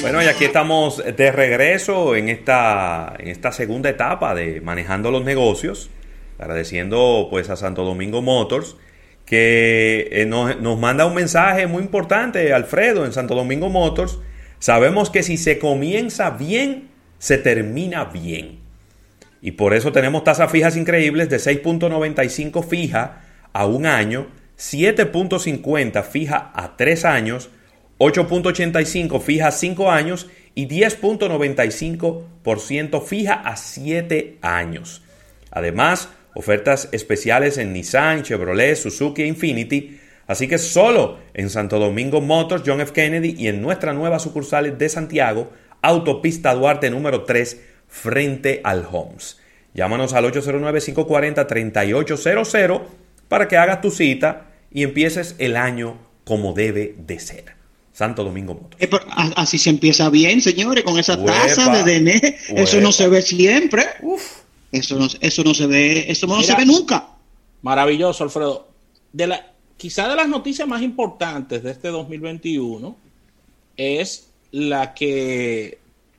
Bueno, y aquí estamos de regreso en esta, en esta segunda etapa de manejando los negocios, agradeciendo pues a Santo Domingo Motors que eh, nos, nos manda un mensaje muy importante, Alfredo, en Santo Domingo Motors. Sabemos que si se comienza bien, se termina bien. Y por eso tenemos tasas fijas increíbles de 6.95 fija a un año, 7.50 fija a tres años, 8.85 fija a 5 años y 10.95% fija a 7 años. Además, ofertas especiales en Nissan, Chevrolet, Suzuki e Infinity. Así que solo en Santo Domingo Motors, John F. Kennedy y en nuestra nueva sucursal de Santiago, Autopista Duarte número 3, frente al Homes. Llámanos al 809-540-3800 para que hagas tu cita y empieces el año como debe de ser. Santo Domingo Motors. Eh, así se empieza bien, señores, con esa tasa de DN. Eso no se ve siempre. Eso no, eso no se ve, eso no se ve nunca. Maravilloso, Alfredo. De la, quizá de las noticias más importantes de este 2021 es la que,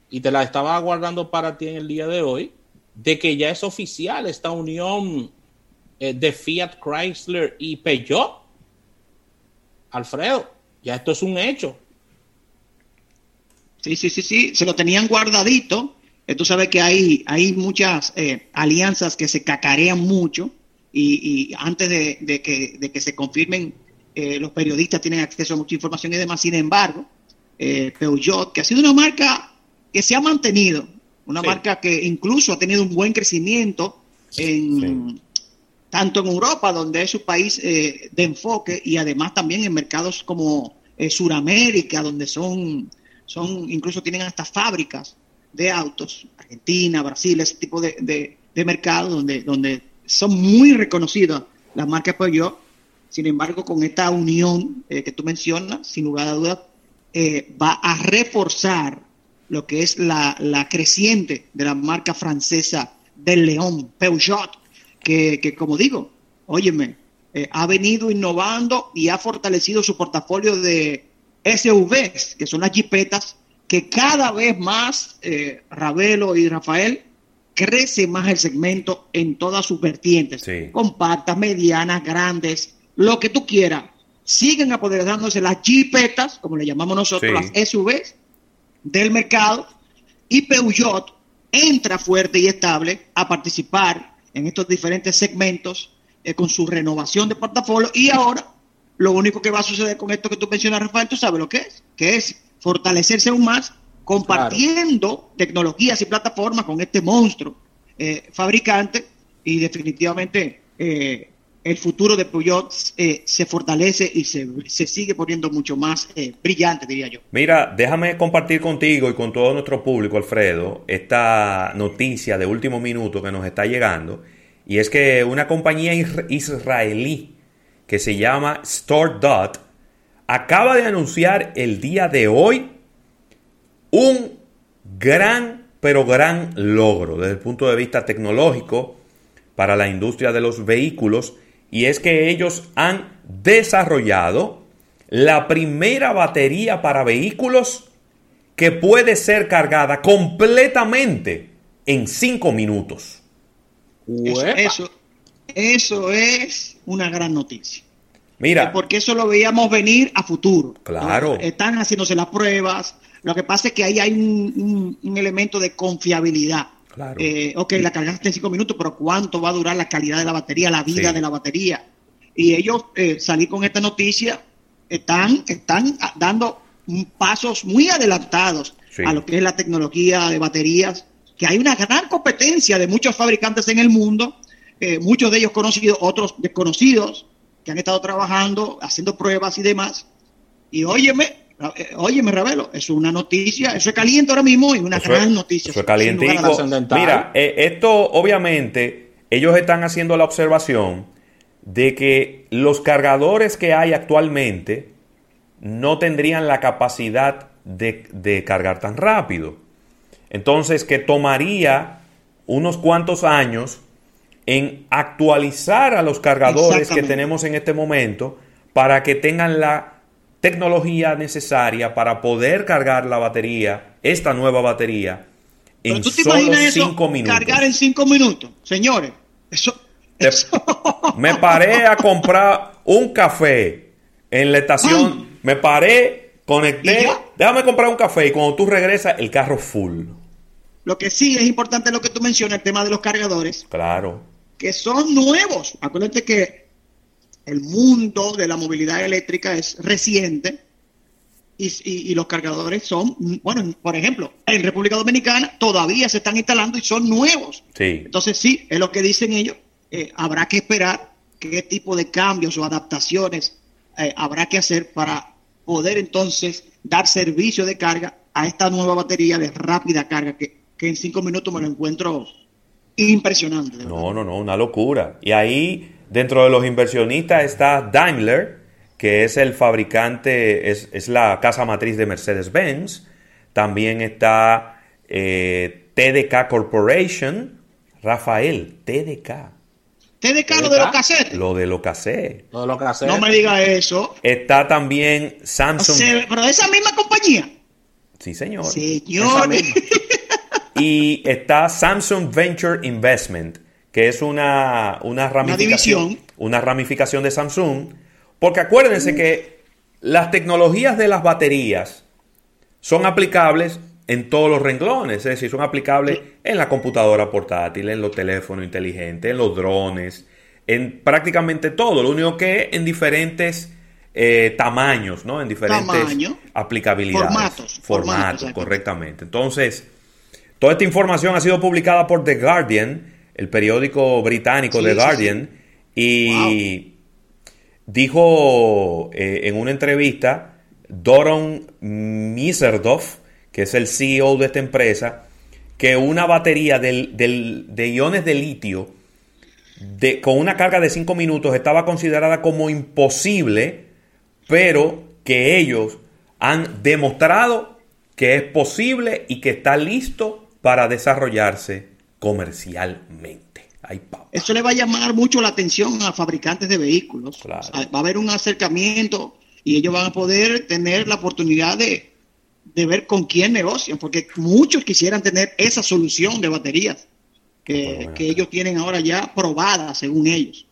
y te la estaba guardando para ti en el día de hoy, de que ya es oficial esta unión eh, de Fiat Chrysler y Peugeot. Alfredo, ya esto es un hecho. Sí, sí, sí, sí, se lo tenían guardadito. Eh, tú sabes que hay, hay muchas eh, alianzas que se cacarean mucho y, antes de, que, se confirmen, eh, los periodistas tienen acceso a mucha información y demás. Sin embargo, Peugeot, que ha sido una marca que se ha mantenido, una marca que incluso ha tenido un buen crecimiento en, tanto en Europa, donde es su país de enfoque, y además también en mercados como eh, Suramérica, donde son, son, incluso tienen hasta fábricas de autos, Argentina, Brasil, ese tipo de, de, mercados donde, donde son muy reconocidas las marcas yo Sin embargo, con esta unión eh, que tú mencionas, sin lugar a dudas, eh, va a reforzar lo que es la, la, creciente de la marca francesa del León, Peugeot, que, que como digo, óyeme, eh, ha venido innovando y ha fortalecido su portafolio de SUVs, que son las jipetas, que cada vez más, eh, Ravelo y Rafael, crece más el segmento en todas sus vertientes, compactas, medianas, grandes, lo que tú quieras. Siguen apoderándose las jipetas, como le llamamos nosotros, las SUVs del mercado, y Peugeot entra fuerte y estable a participar en estos diferentes segmentos eh, con su renovación de portafolio y ahora lo único que va a suceder con esto que tú mencionas, Rafael, tú sabes lo que es, que es fortalecerse aún más compartiendo tecnologías y plataformas con este monstruo eh, fabricante y definitivamente eh, el futuro de Peugeot se fortalece y se, se, sigue poniendo mucho más brillante, diría yo. Mira, déjame compartir contigo y con todo nuestro público, Alfredo, esta noticia de último minuto que nos está llegando y es que una compañía israelí que se llama StoreDot acaba de anunciar el día de hoy un gran, pero gran logro desde el punto de vista tecnológico para la industria de los vehículos. Y es que ellos han desarrollado la primera batería para vehículos que puede ser cargada completamente en 5 minutos. Eso, eso, es una gran noticia. Mira. Eh, porque eso lo veíamos venir a futuro. Claro. Están haciéndose las pruebas. Lo que pasa es que ahí hay un, elemento de confiabilidad. Claro. Eh, ok, la cargaste en cinco minutos, pero ¿cuánto va a durar la calidad de la batería, la vida de la batería? Y ellos eh, salir con esta noticia están, están dando pasos muy adelantados a lo que es la tecnología de baterías que hay una gran competencia de muchos fabricantes en el mundo, eh, muchos de ellos conocidos, otros desconocidos, que han estado trabajando, haciendo pruebas y demás. Y óyeme, óyeme, Ravelo, es una noticia, eso es caliente ahora mismo y una gran noticia. Eso es. Mira, eh, esto obviamente, ellos están haciendo la observación de que los cargadores que hay actualmente no tendrían la capacidad de cargar tan rápido. Entonces, que tomaría unos cuantos años en actualizar a los cargadores que tenemos en este momento para que tengan la tecnología necesaria para poder cargar la batería, esta nueva batería, en solo cinco minutos. Cargar en cinco minutos, señores. Eso, Me paré a comprar un café en la estación. Me paré, conecté. Déjame comprar un café y cuando tú regresas, el carro full. Lo que sí es importante lo que tú mencionas, el tema de los cargadores. Claro. Que son nuevos. Acuérdate que el mundo de la movilidad eléctrica es reciente y, los cargadores son, bueno, por ejemplo, en República Dominicana todavía se están instalando y son nuevos. Sí. Entonces sí, es lo que dicen ellos, eh, habrá que esperar qué tipo de cambios o adaptaciones eh, habrá que hacer para poder entonces dar servicio de carga a esta nueva batería de rápida carga que, que en cinco minutos me lo encuentro impresionante. No, no, no, una locura. Y ahí, dentro de los inversionistas está Daimler, que es el fabricante, es, la casa matriz de Mercedes-Benz. También está eh, TDK Corporation. Rafael, TDK. TDK, lo de los cassettes. Lo de los cassettes. No me diga eso. Está también Samsung. pero esa misma compañía. Sí, señor. Señor. Y está Samsung Venture Investment, que es una, una ramificación. una ramificación de Samsung porque acuérdense que las tecnologías de las baterías son aplicables en todos los renglones, es decir, son aplicables en la computadora portátil, en los teléfonos inteligentes, en los drones, en prácticamente todo. Lo único que en diferentes eh, tamaños, ¿no? En diferentes aplicabilidades. Formatos. Formatos, correctamente. Entonces, toda esta información ha sido publicada por The Guardian, el periódico británico The Guardian, y dijo eh, en una entrevista Doron Miserdoff, que es el CEO de esta empresa, que una batería de iones de litio de, con una carga de 5 minutos estaba considerada como imposible, pero que ellos han demostrado que es posible y que está listo para desarrollarse comercialmente. Eso le va a llamar mucho la atención a fabricantes de vehículos. va a haber un acercamiento y ellos van a poder tener la oportunidad de, ver con quién negocian, porque muchos quisieran tener esa solución de baterías que, ellos tienen ahora ya probada, según ellos.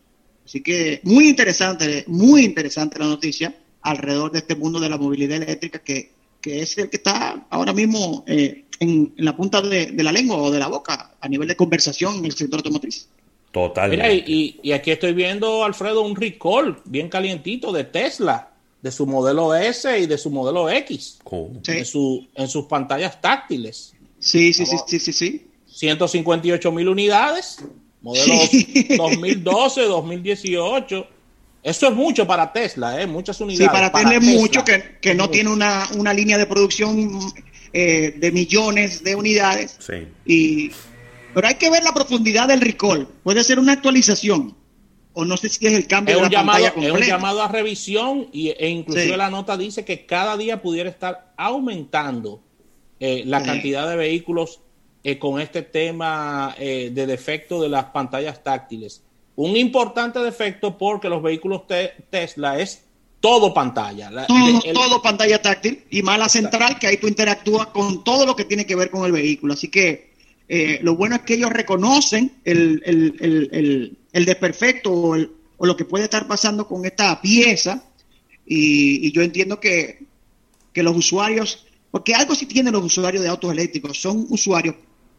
Así que muy interesante, muy interesante la noticia alrededor de este mundo de la movilidad eléctrica que, es el que está ahora mismo eh, en, la punta de, la lengua o de la boca a nivel de conversación en el sector automotriz. Totalmente. Mira, y, aquí estoy viendo, Alfredo, un recall bien calientito de Tesla, de su modelo S y de su modelo X, en, su, en sus pantallas táctiles. Sí, sí, sí, sí, sí, sí. 158 mil unidades, modelo 2012, 2018. Eso es mucho para Tesla, ¿eh? muchas unidades. Sí, para, Tesla es mucho, que, que no tiene una, una, línea de producción eh, de millones de unidades. Y, pero hay que ver la profundidad del recall. Puede ser una actualización o no sé si es el cambio de la llamado, pantalla Es un llamado a revisión y, e inclusive la nota dice que cada día pudiera estar aumentando eh, la cantidad de vehículos eh, con este tema de defecto de las pantallas táctiles. Un importante defecto porque los vehículos Tesla es todo pantalla. todo, pantalla táctil y más la central, que ahí tú interactúas con todo lo que tiene que ver con el vehículo. Así que eh, lo bueno es que ellos reconocen el, el, desperfecto o, lo que puede estar pasando con esta pieza. Y, yo entiendo que, que, los usuarios, porque algo sí tienen los usuarios de autos eléctricos, son usuarios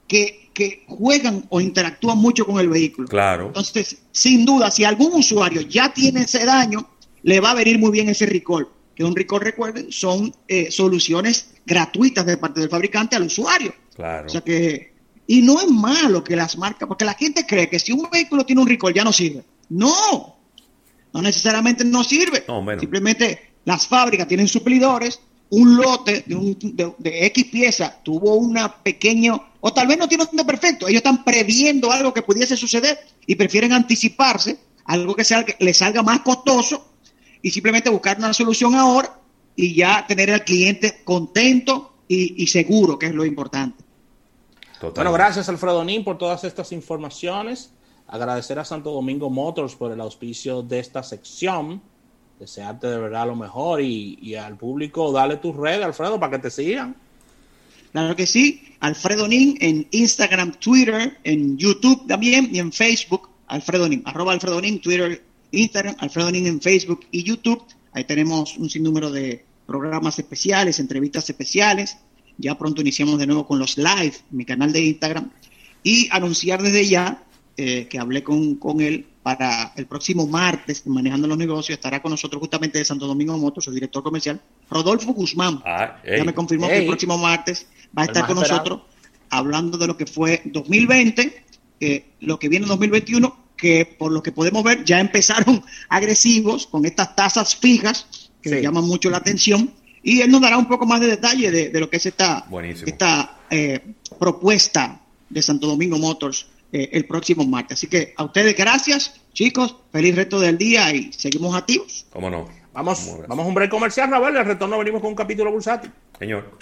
que, que juegan o interactúan mucho con el vehículo. Claro. Entonces, sin duda, si algún usuario ya tiene ese daño, le va a venir muy bien ese recall. Que un recall, recuerden, son eh, soluciones gratuitas de parte del fabricante al usuario. Claro. O sea que, y no es malo que las marcas, porque la gente cree que si un vehículo tiene un recall ya no sirve. No, no necesariamente no sirve. Simplemente las fábricas tienen suplidores, un lote de, de, X pieza tuvo una pequeño, o tal vez no tiene un perfecto, ellos están previendo algo que pudiese suceder y prefieren anticiparse, algo que sea, que les salga más costoso y simplemente buscar una solución ahora y ya tener al cliente contento y, seguro, que es lo importante. Bueno, gracias Alfredo Nin por todas estas informaciones. Agradecer a Santo Domingo Motors por el auspicio de esta sección. desearte de verdad lo mejor y, y al público dale tus redes, Alfredo, para que te sigan. Claro que sí, Alfredo Nin en Instagram, Twitter, en YouTube también y en Facebook, Alfredo Nin, arroba Alfredo Nin, Twitter, Instagram, Alfredo Nin en Facebook y YouTube. Ahí tenemos un sinnúmero de programas especiales, entrevistas especiales. Ya pronto iniciamos de nuevo con los live mi canal de Instagram. Y anunciar desde ya eh, que hablé con, con él para el próximo martes, manejando los negocios, estará con nosotros justamente de Santo Domingo Motos, su director comercial, Rodolfo Guzmán. Ah, Ya me confirmó que el próximo martes va a estar con esperado. nosotros hablando de lo que fue 2020, eh, lo que viene en 2021, que por lo que podemos ver ya empezaron agresivos con estas tasas fijas que Sí. llaman mucho la atención y él nos dará un poco más de detalle de, de lo que es esta, Buenísimo. esta eh, propuesta de Santo Domingo Motors eh, el próximo martes. Así que a ustedes gracias, chicos, feliz resto del día y seguimos activos. ¿Cómo no? Vamos, vamos a un break comercial, Ravel, y al retorno venimos con un capítulo bursátil. Señor.